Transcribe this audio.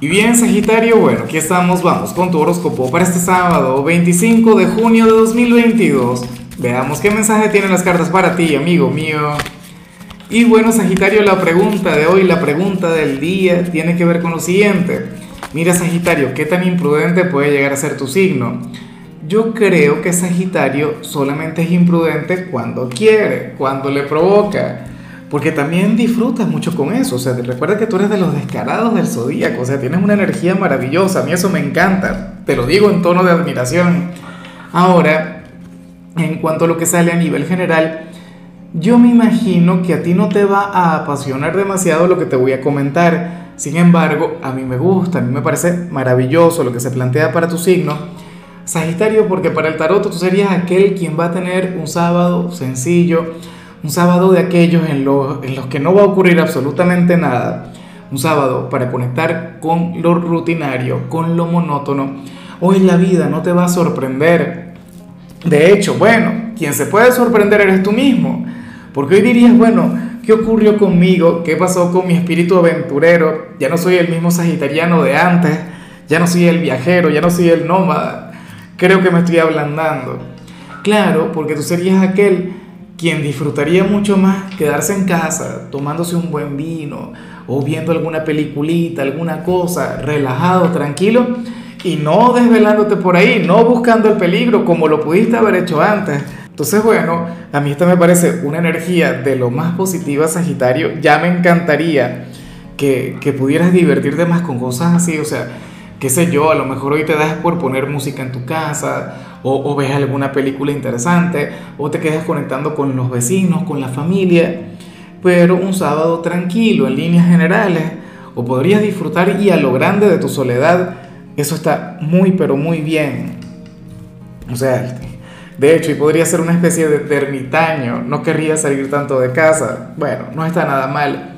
Y bien, Sagitario, bueno, aquí estamos, vamos con tu horóscopo para este sábado, 25 de junio de 2022. Veamos qué mensaje tienen las cartas para ti, amigo mío. Y bueno, Sagitario, la pregunta de hoy, la pregunta del día, tiene que ver con lo siguiente. Mira, Sagitario, ¿qué tan imprudente puede llegar a ser tu signo? Yo creo que Sagitario solamente es imprudente cuando quiere, cuando le provoca. Porque también disfrutas mucho con eso. O sea, recuerda que tú eres de los descarados del zodíaco. O sea, tienes una energía maravillosa. A mí eso me encanta. Te lo digo en tono de admiración. Ahora, en cuanto a lo que sale a nivel general, yo me imagino que a ti no te va a apasionar demasiado lo que te voy a comentar. Sin embargo, a mí me gusta, a mí me parece maravilloso lo que se plantea para tu signo. Sagitario, porque para el tarot tú serías aquel quien va a tener un sábado sencillo un sábado de aquellos en los, en los que no va a ocurrir absolutamente nada, un sábado para conectar con lo rutinario, con lo monótono. Hoy la vida no te va a sorprender. De hecho, bueno, quien se puede sorprender eres tú mismo. Porque hoy dirías, bueno, ¿qué ocurrió conmigo? ¿Qué pasó con mi espíritu aventurero? Ya no soy el mismo sagitariano de antes, ya no soy el viajero, ya no soy el nómada. Creo que me estoy ablandando. Claro, porque tú serías aquel quien disfrutaría mucho más quedarse en casa tomándose un buen vino o viendo alguna peliculita, alguna cosa, relajado, tranquilo y no desvelándote por ahí, no buscando el peligro como lo pudiste haber hecho antes. Entonces, bueno, a mí esta me parece una energía de lo más positiva, Sagitario. Ya me encantaría que, que pudieras divertirte más con cosas así, o sea, qué sé yo, a lo mejor hoy te das por poner música en tu casa o, ves alguna película interesante o te quedas conectando con los vecinos, con la familia, pero un sábado tranquilo en líneas generales o podrías disfrutar y a lo grande de tu soledad, eso está muy pero muy bien. O sea, de hecho, y podría ser una especie de ermitaño, no querría salir tanto de casa. Bueno, no está nada mal.